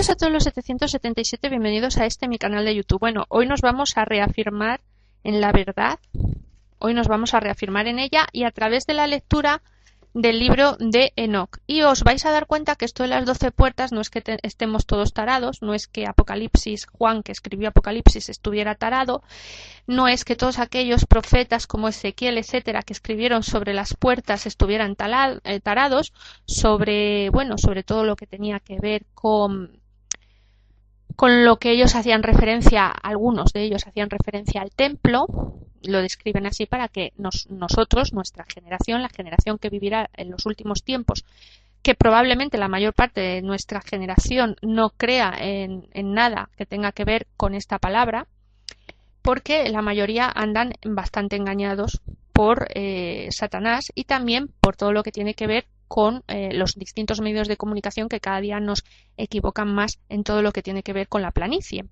Bienvenidos a todos los 777, bienvenidos a este mi canal de YouTube. Bueno, hoy nos vamos a reafirmar en la verdad, hoy nos vamos a reafirmar en ella y a través de la lectura del libro de Enoch. Y os vais a dar cuenta que esto de las doce puertas no es que estemos todos tarados, no es que Apocalipsis, Juan que escribió Apocalipsis estuviera tarado, no es que todos aquellos profetas como Ezequiel, etcétera, que escribieron sobre las puertas estuvieran eh, tarados, sobre, bueno, sobre todo lo que tenía que ver con con lo que ellos hacían referencia, algunos de ellos hacían referencia al templo, lo describen así para que nosotros, nuestra generación, la generación que vivirá en los últimos tiempos, que probablemente la mayor parte de nuestra generación no crea en, nada que tenga que ver con esta palabra, porque la mayoría andan bastante engañados por eh, Satanás y también por todo lo que tiene que ver con eh, los distintos medios de comunicación que cada día nos equivocan más en todo lo que tiene que ver con la planicie.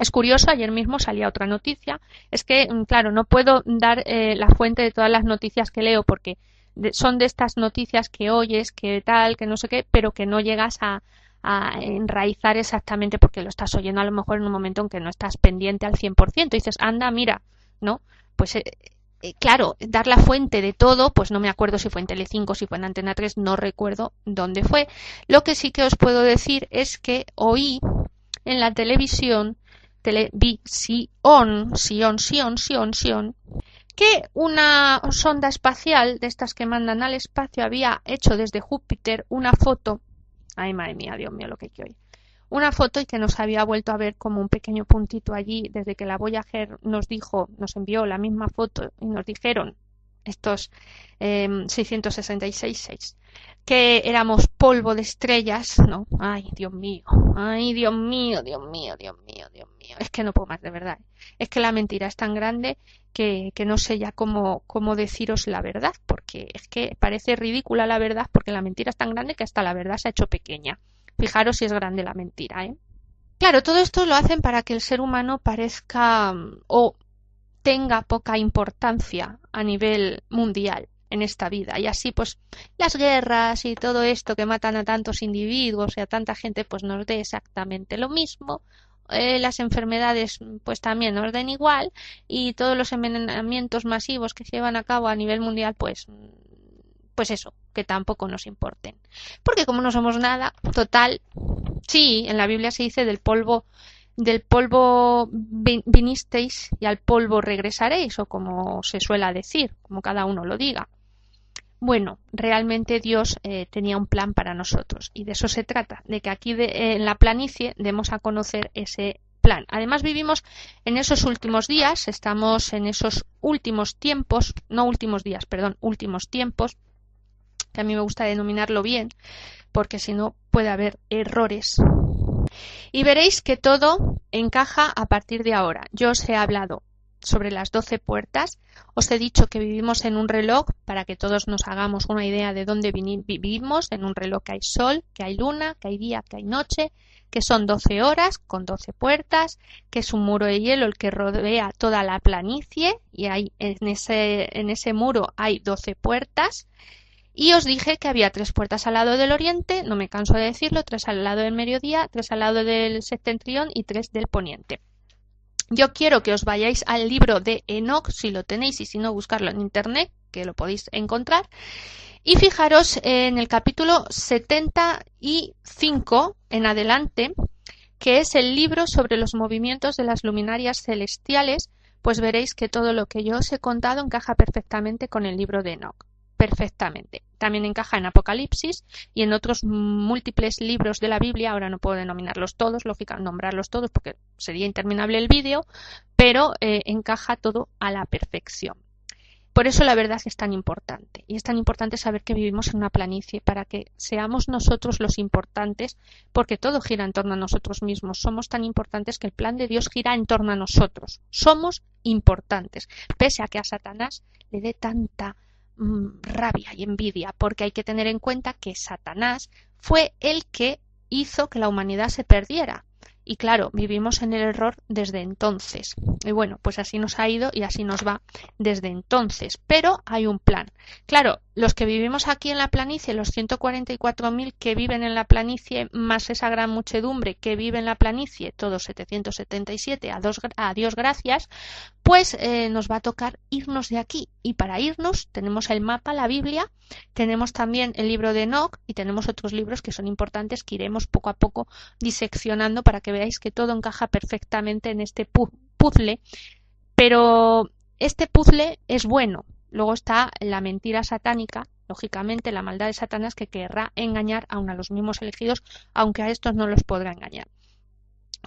Es curioso, ayer mismo salía otra noticia. Es que, mm, claro, no puedo dar eh, la fuente de todas las noticias que leo porque son de estas noticias que oyes, que tal, que no sé qué, pero que no llegas a, enraizar exactamente porque lo estás oyendo a lo mejor en un momento en que no estás pendiente al 100%. Y dices, anda, mira, ¿no? Pues eh, claro, dar la fuente de todo, pues no me acuerdo si fue en Telecinco, si fue en Antena 3, no recuerdo dónde fue. Lo que sí que os puedo decir es que oí en la televisión televisión, Sion, Sion, Sion, Sion, que una sonda espacial de estas que mandan al espacio había hecho desde Júpiter una foto, ay madre mía, Dios mío, lo que hay una foto y que nos había vuelto a ver como un pequeño puntito allí desde que la Voyager nos dijo, nos envió la misma foto y nos dijeron estos eh, 666 que éramos polvo de estrellas, ¿no? Ay, Dios mío, ay, Dios mío, Dios mío, Dios mío, Dios mío. Es que no puedo más, de verdad. Es que la mentira es tan grande que, que no sé ya cómo, cómo deciros la verdad, porque es que parece ridícula la verdad, porque la mentira es tan grande que hasta la verdad se ha hecho pequeña. Fijaros si es grande la mentira, ¿eh? Claro, todo esto lo hacen para que el ser humano parezca o tenga poca importancia a nivel mundial en esta vida. Y así, pues, las guerras y todo esto que matan a tantos individuos y a tanta gente, pues nos dé exactamente lo mismo. Eh, las enfermedades, pues también nos den igual. Y todos los envenenamientos masivos que se llevan a cabo a nivel mundial, pues, pues eso, que tampoco nos importen. Porque como no somos nada, total, sí, en la Biblia se dice del polvo del polvo vinisteis y al polvo regresaréis, o como se suele decir, como cada uno lo diga. Bueno, realmente Dios eh, tenía un plan para nosotros y de eso se trata, de que aquí en la planicie demos a conocer ese plan. Además vivimos en esos últimos días, estamos en esos últimos tiempos, no últimos días, perdón, últimos tiempos, que a mí me gusta denominarlo bien, porque si no puede haber errores y veréis que todo encaja a partir de ahora. Yo os he hablado sobre las doce puertas, os he dicho que vivimos en un reloj para que todos nos hagamos una idea de dónde vivimos, en un reloj que hay sol, que hay luna, que hay día, que hay noche, que son doce horas con doce puertas, que es un muro de hielo el que rodea toda la planicie y hay, en, ese, en ese muro hay doce puertas y os dije que había tres puertas al lado del oriente, no me canso de decirlo, tres al lado del mediodía, tres al lado del septentrión y tres del poniente. Yo quiero que os vayáis al libro de Enoch, si lo tenéis y si no, buscarlo en internet, que lo podéis encontrar. Y fijaros en el capítulo 75 en adelante, que es el libro sobre los movimientos de las luminarias celestiales, pues veréis que todo lo que yo os he contado encaja perfectamente con el libro de Enoch. Perfectamente. También encaja en Apocalipsis y en otros múltiples libros de la Biblia. Ahora no puedo denominarlos todos, lógica, nombrarlos todos porque sería interminable el vídeo, pero eh, encaja todo a la perfección. Por eso la verdad es tan importante. Y es tan importante saber que vivimos en una planicie para que seamos nosotros los importantes, porque todo gira en torno a nosotros mismos. Somos tan importantes que el plan de Dios gira en torno a nosotros. Somos importantes. Pese a que a Satanás le dé tanta rabia y envidia, porque hay que tener en cuenta que Satanás fue el que hizo que la humanidad se perdiera. Y claro, vivimos en el error desde entonces. Y bueno, pues así nos ha ido y así nos va desde entonces. Pero hay un plan. Claro, los que vivimos aquí en la planicie, los 144.000 que viven en la planicie, más esa gran muchedumbre que vive en la planicie, todos 777, a, dos, a Dios gracias, pues eh, nos va a tocar irnos de aquí. Y para irnos tenemos el mapa, la Biblia, tenemos también el libro de Enoch y tenemos otros libros que son importantes que iremos poco a poco diseccionando para que veáis que todo encaja perfectamente en este puzzle. Pero este puzzle es bueno. Luego está la mentira satánica, lógicamente la maldad de Satanás que querrá engañar aun a los mismos elegidos, aunque a estos no los podrá engañar.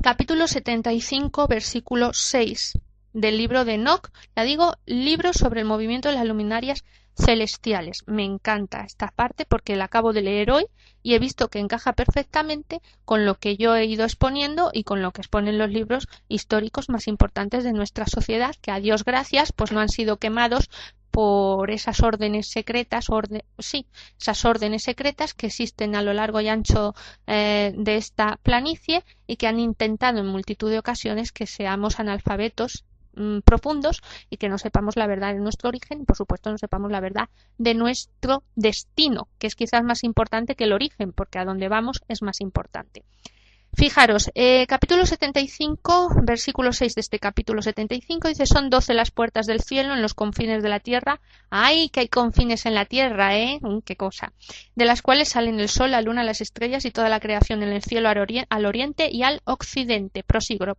Capítulo 75, versículo 6 del libro de Enoch. Ya digo, libro sobre el movimiento de las luminarias celestiales. Me encanta esta parte porque la acabo de leer hoy y he visto que encaja perfectamente con lo que yo he ido exponiendo y con lo que exponen los libros históricos más importantes de nuestra sociedad, que a Dios gracias, pues no han sido quemados por esas órdenes secretas, sí, esas órdenes secretas que existen a lo largo y ancho eh, de esta planicie y que han intentado en multitud de ocasiones que seamos analfabetos Mm, profundos y que no sepamos la verdad de nuestro origen y por supuesto no sepamos la verdad de nuestro destino, que es quizás más importante que el origen, porque a dónde vamos es más importante. Fijaros, eh, capítulo 75, versículo 6 de este capítulo 75 dice, son doce las puertas del cielo en los confines de la tierra. ¡Ay, que hay confines en la tierra, eh! Mm, ¡Qué cosa! De las cuales salen el sol, la luna, las estrellas y toda la creación en el cielo al, oriente y al occidente. Prosigo,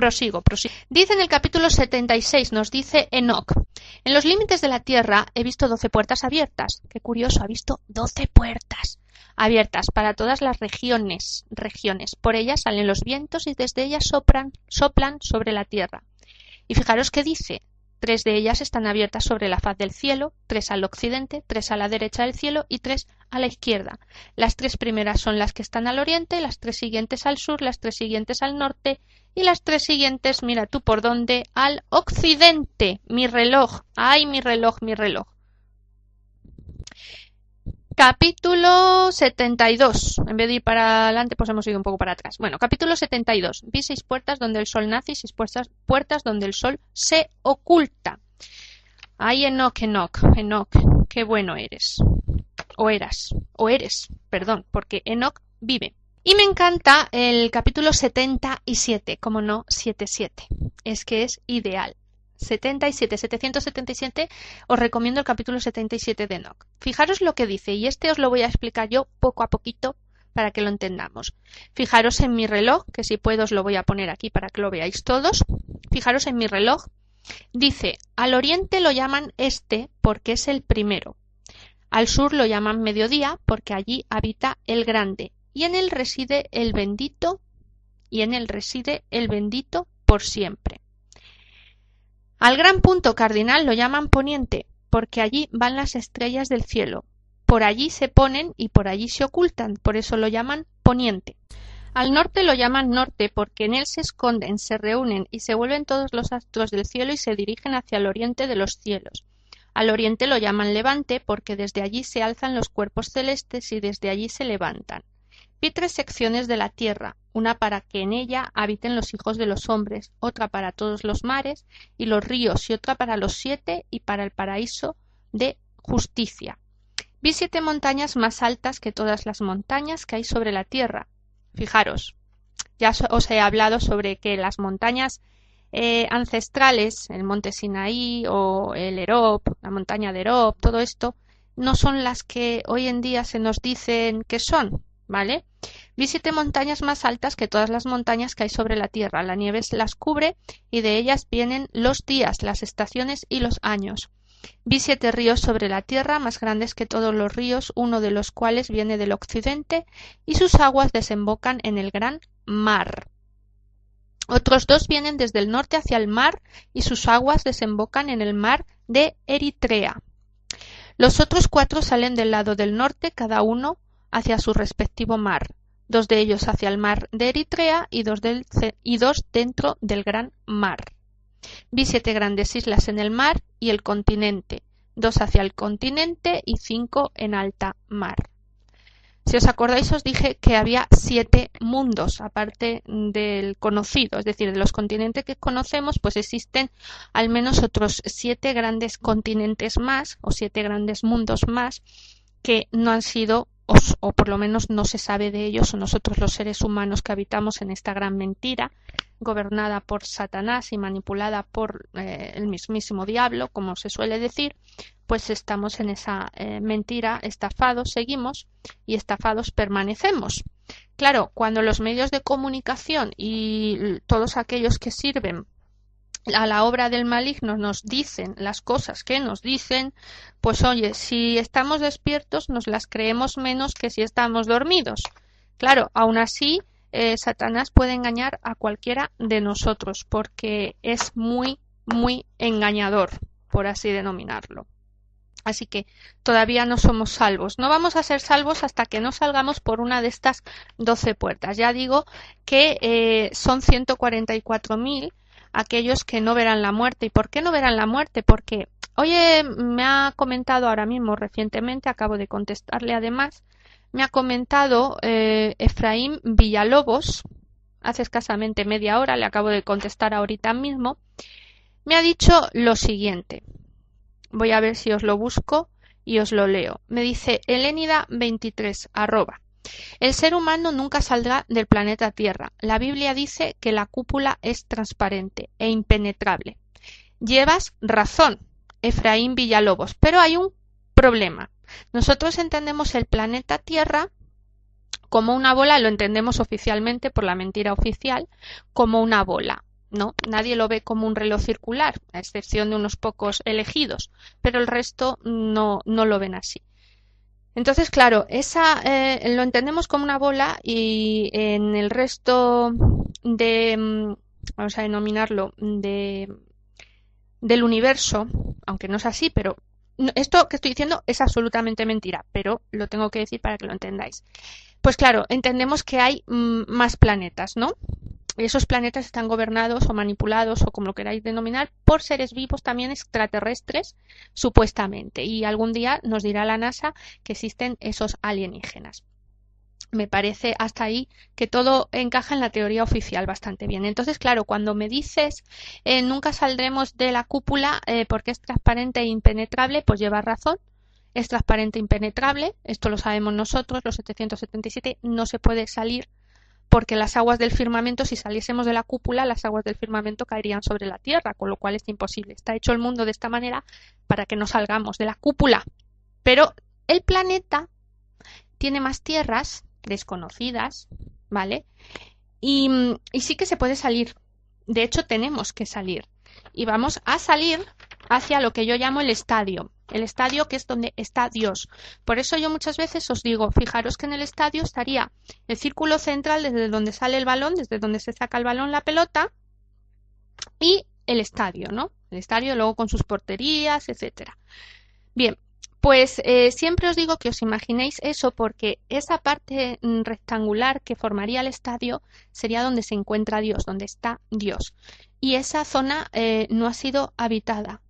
Prosigo, prosigo. Dice en el capítulo 76, nos dice Enoch, en los límites de la tierra he visto doce puertas abiertas. Qué curioso, ha visto doce puertas abiertas para todas las regiones, regiones. Por ellas salen los vientos y desde ellas soplan, soplan sobre la tierra. Y fijaros qué dice, Tres de ellas están abiertas sobre la faz del cielo, tres al occidente, tres a la derecha del cielo y tres a la izquierda. Las tres primeras son las que están al oriente, las tres siguientes al sur, las tres siguientes al norte y las tres siguientes, mira tú por dónde, al occidente. Mi reloj, ay, mi reloj, mi reloj. Capítulo 72. En vez de ir para adelante, pues hemos ido un poco para atrás. Bueno, capítulo 72. Vi seis puertas donde el sol nace y seis puertas, puertas donde el sol se oculta. Ay, Enoch, Enoch, Enoch, qué bueno eres. O eras, o eres, perdón, porque Enoch vive. Y me encanta el capítulo 77, como no, 77. Es que es ideal. 77, 777, os recomiendo el capítulo 77 de Enoch. Fijaros lo que dice, y este os lo voy a explicar yo poco a poquito para que lo entendamos. Fijaros en mi reloj, que si puedo os lo voy a poner aquí para que lo veáis todos. Fijaros en mi reloj. Dice, al oriente lo llaman este porque es el primero. Al sur lo llaman mediodía porque allí habita el grande. Y en él reside el bendito, y en él reside el bendito por siempre. Al gran punto cardinal lo llaman poniente, porque allí van las estrellas del cielo. Por allí se ponen y por allí se ocultan, por eso lo llaman poniente. Al norte lo llaman norte, porque en él se esconden, se reúnen y se vuelven todos los astros del cielo y se dirigen hacia el oriente de los cielos. Al oriente lo llaman levante, porque desde allí se alzan los cuerpos celestes y desde allí se levantan. Vi tres secciones de la tierra, una para que en ella habiten los hijos de los hombres, otra para todos los mares y los ríos, y otra para los siete y para el paraíso de justicia. Vi siete montañas más altas que todas las montañas que hay sobre la tierra. Fijaros, ya os he hablado sobre que las montañas eh, ancestrales, el monte Sinaí o el Erop, la montaña de Erop, todo esto, no son las que hoy en día se nos dicen que son, ¿vale? Vi siete montañas más altas que todas las montañas que hay sobre la tierra. La nieve las cubre y de ellas vienen los días, las estaciones y los años. Vi siete ríos sobre la tierra, más grandes que todos los ríos, uno de los cuales viene del occidente, y sus aguas desembocan en el gran mar. Otros dos vienen desde el norte hacia el mar, y sus aguas desembocan en el mar de Eritrea. Los otros cuatro salen del lado del norte, cada uno hacia su respectivo mar, dos de ellos hacia el mar de Eritrea y dos, dentro del gran mar. Vi siete grandes islas en el mar y el continente, dos hacia el continente y cinco en alta mar. Si os acordáis, os dije que había siete mundos, aparte del conocido, es decir, de los continentes que conocemos, pues existen al menos otros siete grandes continentes más, o siete grandes mundos más, que no han sido o, por lo menos no se sabe de ellos o nosotros los seres humanos que habitamos en esta gran mentira gobernada por Satanás y manipulada por eh, el mismísimo diablo, como se suele decir, pues estamos en esa eh, mentira, estafados seguimos y estafados permanecemos. Claro, cuando los medios de comunicación y todos aquellos que sirven a la obra del maligno nos dicen las cosas que nos dicen, pues oye, si estamos despiertos nos las creemos menos que si estamos dormidos. Claro, aún así, eh, Satanás puede engañar a cualquiera de nosotros porque es muy, muy engañador, por así denominarlo. Así que todavía no somos salvos. No vamos a ser salvos hasta que no salgamos por una de estas doce puertas. Ya digo que eh, son 144.000 aquellos que no verán la muerte. ¿Y por qué no verán la muerte? Porque, oye, me ha comentado ahora mismo recientemente, acabo de contestarle además, me ha comentado eh, Efraín Villalobos, hace escasamente media hora, le acabo de contestar ahorita mismo, me ha dicho lo siguiente. Voy a ver si os lo busco y os lo leo. Me dice Elénida 23 arroba. El ser humano nunca saldrá del planeta Tierra. La Biblia dice que la cúpula es transparente e impenetrable. Llevas razón, Efraín Villalobos, pero hay un problema. Nosotros entendemos el planeta Tierra como una bola, lo entendemos oficialmente por la mentira oficial, como una bola. No, nadie lo ve como un reloj circular, a excepción de unos pocos elegidos, pero el resto no, no lo ven así. Entonces, claro, esa eh, lo entendemos como una bola y en el resto de, mm, vamos a denominarlo, de, del universo, aunque no es así, pero esto que estoy diciendo es absolutamente mentira, pero lo tengo que decir para que lo entendáis. Pues claro, entendemos que hay mm, más planetas, ¿no? Esos planetas están gobernados o manipulados o como lo queráis denominar por seres vivos también extraterrestres supuestamente y algún día nos dirá la NASA que existen esos alienígenas me parece hasta ahí que todo encaja en la teoría oficial bastante bien. Entonces, claro, cuando me dices eh, nunca saldremos de la cúpula eh, porque es transparente e impenetrable, pues lleva razón. Es transparente e impenetrable, esto lo sabemos nosotros, los 777, no se puede salir porque las aguas del firmamento, si saliésemos de la cúpula, las aguas del firmamento caerían sobre la Tierra, con lo cual es imposible. Está hecho el mundo de esta manera para que no salgamos de la cúpula. Pero el planeta tiene más tierras desconocidas, ¿vale? Y, y sí que se puede salir. De hecho, tenemos que salir. Y vamos a salir hacia lo que yo llamo el estadio el estadio que es donde está Dios. Por eso yo muchas veces os digo, fijaros que en el estadio estaría el círculo central desde donde sale el balón, desde donde se saca el balón la pelota y el estadio, ¿no? El estadio luego con sus porterías, etcétera. Bien, pues eh, siempre os digo que os imaginéis eso porque esa parte mm, rectangular que formaría el estadio sería donde se encuentra Dios, donde está Dios. Y esa zona eh, no ha sido habitada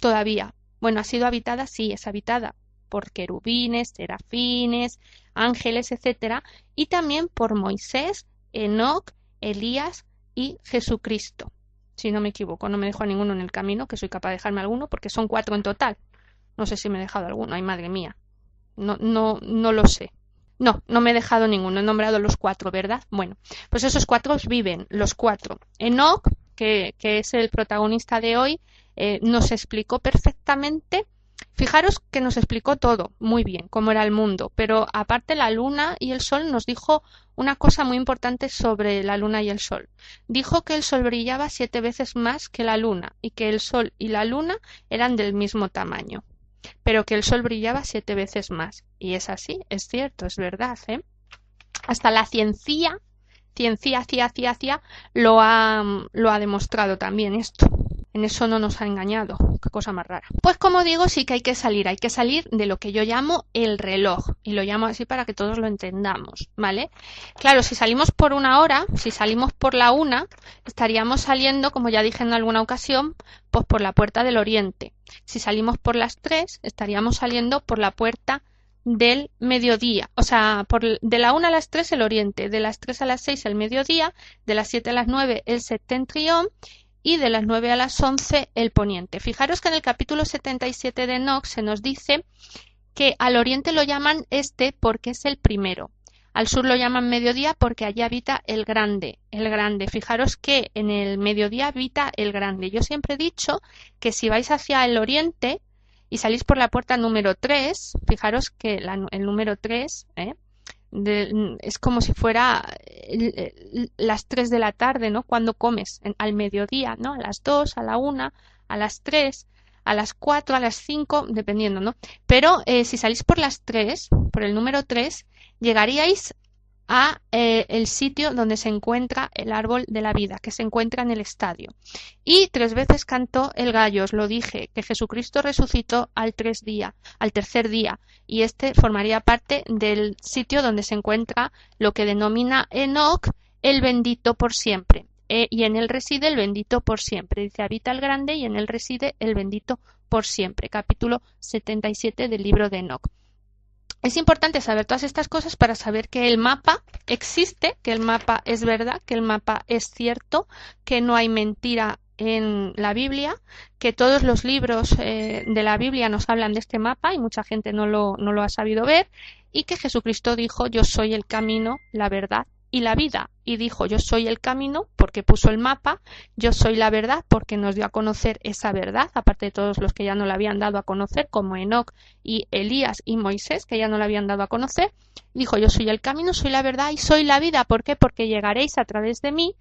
todavía. Bueno, ha sido habitada, sí, es habitada por querubines, serafines, ángeles, etcétera, y también por Moisés, Enoc, Elías y Jesucristo. Si no me equivoco, no me dejo a ninguno en el camino, que soy capaz de dejarme alguno, porque son cuatro en total. No sé si me he dejado alguno, ay madre mía. No, no, no lo sé. No, no me he dejado ninguno, he nombrado los cuatro, ¿verdad? Bueno, pues esos cuatro viven, los cuatro. Enoch, que, que es el protagonista de hoy, eh, nos explicó perfectamente Fijaros que nos explicó todo muy bien, cómo era el mundo, pero aparte la luna y el sol nos dijo una cosa muy importante sobre la luna y el sol. Dijo que el sol brillaba siete veces más que la luna y que el sol y la luna eran del mismo tamaño, pero que el sol brillaba siete veces más. Y es así, es cierto, es verdad. ¿eh? Hasta la ciencia, ciencia, ciencia, ciencia, lo ha, lo ha demostrado también esto. En eso no nos ha engañado. Qué cosa más rara. Pues como digo, sí que hay que salir. Hay que salir de lo que yo llamo el reloj. Y lo llamo así para que todos lo entendamos. ¿Vale? Claro, si salimos por una hora, si salimos por la una, estaríamos saliendo, como ya dije en alguna ocasión, pues por la puerta del oriente. Si salimos por las tres, estaríamos saliendo por la puerta del mediodía, o sea, por, de la una a las tres el oriente, de las tres a las seis el mediodía, de las siete a las nueve el septentrión y de las 9 a las 11 el poniente. Fijaros que en el capítulo 77 de Nox se nos dice que al oriente lo llaman este porque es el primero. Al sur lo llaman mediodía porque allí habita el grande, el grande. Fijaros que en el mediodía habita el grande. Yo siempre he dicho que si vais hacia el oriente y salís por la puerta número 3, fijaros que el número 3, ¿eh? es como si fuera las 3 de la tarde, ¿no? Cuando comes al mediodía, ¿no? A las 2, a la 1, a las 3, a las 4, a las 5, dependiendo, ¿no? Pero eh, si salís por las 3, por el número 3, llegaríais a eh, el sitio donde se encuentra el árbol de la vida, que se encuentra en el estadio. Y tres veces cantó el gallo, os lo dije, que Jesucristo resucitó al, tres día, al tercer día, y este formaría parte del sitio donde se encuentra lo que denomina Enoch el bendito por siempre. Eh, y en él reside el bendito por siempre. Dice, habita el grande y en él reside el bendito por siempre. Capítulo 77 del libro de Enoch. Es importante saber todas estas cosas para saber que el mapa existe, que el mapa es verdad, que el mapa es cierto, que no hay mentira en la Biblia, que todos los libros eh, de la Biblia nos hablan de este mapa y mucha gente no lo, no lo ha sabido ver, y que Jesucristo dijo yo soy el camino, la verdad y la vida. Y dijo, yo soy el camino porque puso el mapa, yo soy la verdad porque nos dio a conocer esa verdad, aparte de todos los que ya no la habían dado a conocer, como Enoch y Elías y Moisés, que ya no la habían dado a conocer. Dijo, yo soy el camino, soy la verdad y soy la vida. ¿Por qué? Porque llegaréis a través de mí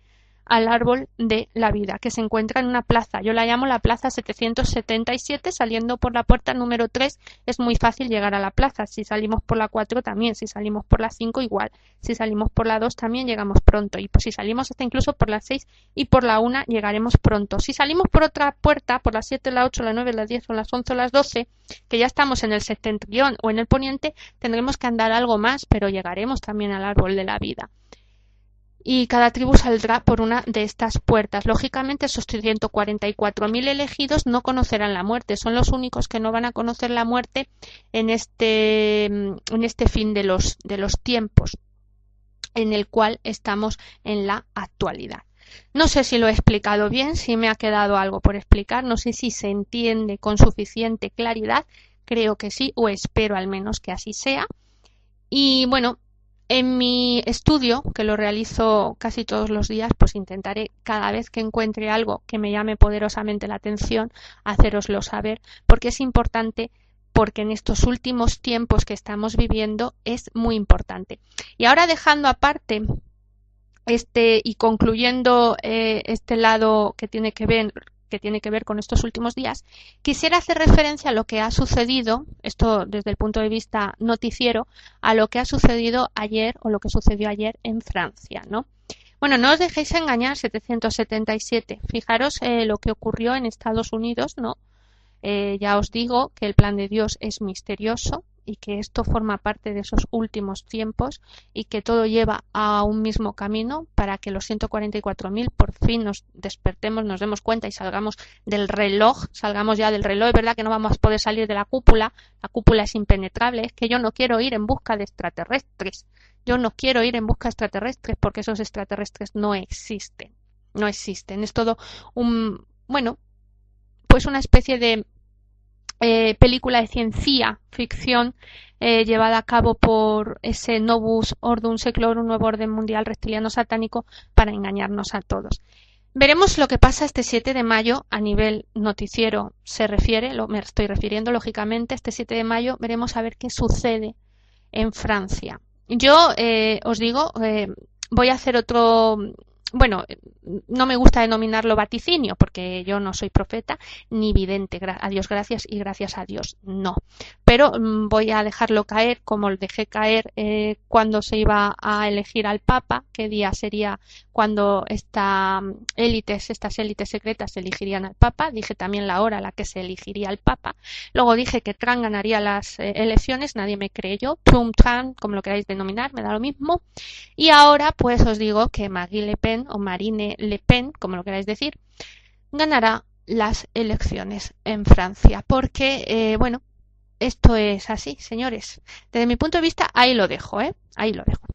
al árbol de la vida, que se encuentra en una plaza. Yo la llamo la plaza 777, saliendo por la puerta número 3 es muy fácil llegar a la plaza. Si salimos por la 4 también, si salimos por la 5 igual, si salimos por la 2 también llegamos pronto y si salimos hasta incluso por la 6 y por la 1 llegaremos pronto. Si salimos por otra puerta, por la 7, la 8, la 9, la 10 o las 11 o las 12, que ya estamos en el septentrión o en el poniente, tendremos que andar algo más, pero llegaremos también al árbol de la vida y cada tribu saldrá por una de estas puertas. Lógicamente, esos 144.000 elegidos no conocerán la muerte, son los únicos que no van a conocer la muerte en este, en este fin de los, de los tiempos en el cual estamos en la actualidad. No sé si lo he explicado bien, si me ha quedado algo por explicar, no sé si se entiende con suficiente claridad, creo que sí, o espero al menos que así sea. Y bueno, en mi estudio, que lo realizo casi todos los días, pues intentaré cada vez que encuentre algo que me llame poderosamente la atención, haceroslo saber, porque es importante porque en estos últimos tiempos que estamos viviendo es muy importante. Y ahora dejando aparte este y concluyendo eh, este lado que tiene que ver que tiene que ver con estos últimos días, quisiera hacer referencia a lo que ha sucedido, esto desde el punto de vista noticiero, a lo que ha sucedido ayer o lo que sucedió ayer en Francia, ¿no? Bueno, no os dejéis engañar, 777. Fijaros eh, lo que ocurrió en Estados Unidos, ¿no? Eh, ya os digo que el plan de Dios es misterioso, y que esto forma parte de esos últimos tiempos y que todo lleva a un mismo camino para que los 144.000 por fin nos despertemos, nos demos cuenta y salgamos del reloj, salgamos ya del reloj. Es verdad que no vamos a poder salir de la cúpula, la cúpula es impenetrable, es que yo no quiero ir en busca de extraterrestres, yo no quiero ir en busca de extraterrestres porque esos extraterrestres no existen, no existen. Es todo un, bueno, pues una especie de eh, película de ciencia ficción eh, llevada a cabo por ese Novus Ordum Seclorum, nuevo orden mundial reptiliano satánico, para engañarnos a todos. Veremos lo que pasa este 7 de mayo a nivel noticiero se refiere, lo, me estoy refiriendo lógicamente, este 7 de mayo veremos a ver qué sucede en Francia. Yo eh, os digo, voy a hacer otro bueno, no me gusta denominarlo vaticinio porque yo no soy profeta ni vidente, a Dios gracias y gracias a Dios no. Pero mm, voy a dejarlo caer como lo dejé caer eh, cuando se iba a elegir al Papa, qué día sería cuando esta mm, élites, estas élites secretas elegirían al Papa. Dije también la hora a la que se elegiría al Papa. Luego dije que Trump ganaría las eh, elecciones, nadie me creyó. Trump, Trump, como lo queráis denominar, me da lo mismo. Y ahora pues os digo que Maggie Le O Marine Le Pen, como lo queráis decir, ganará las elecciones en Francia. Porque, eh, bueno, esto es así, señores. Desde mi punto de vista, ahí lo dejo, ¿eh? Ahí lo dejo.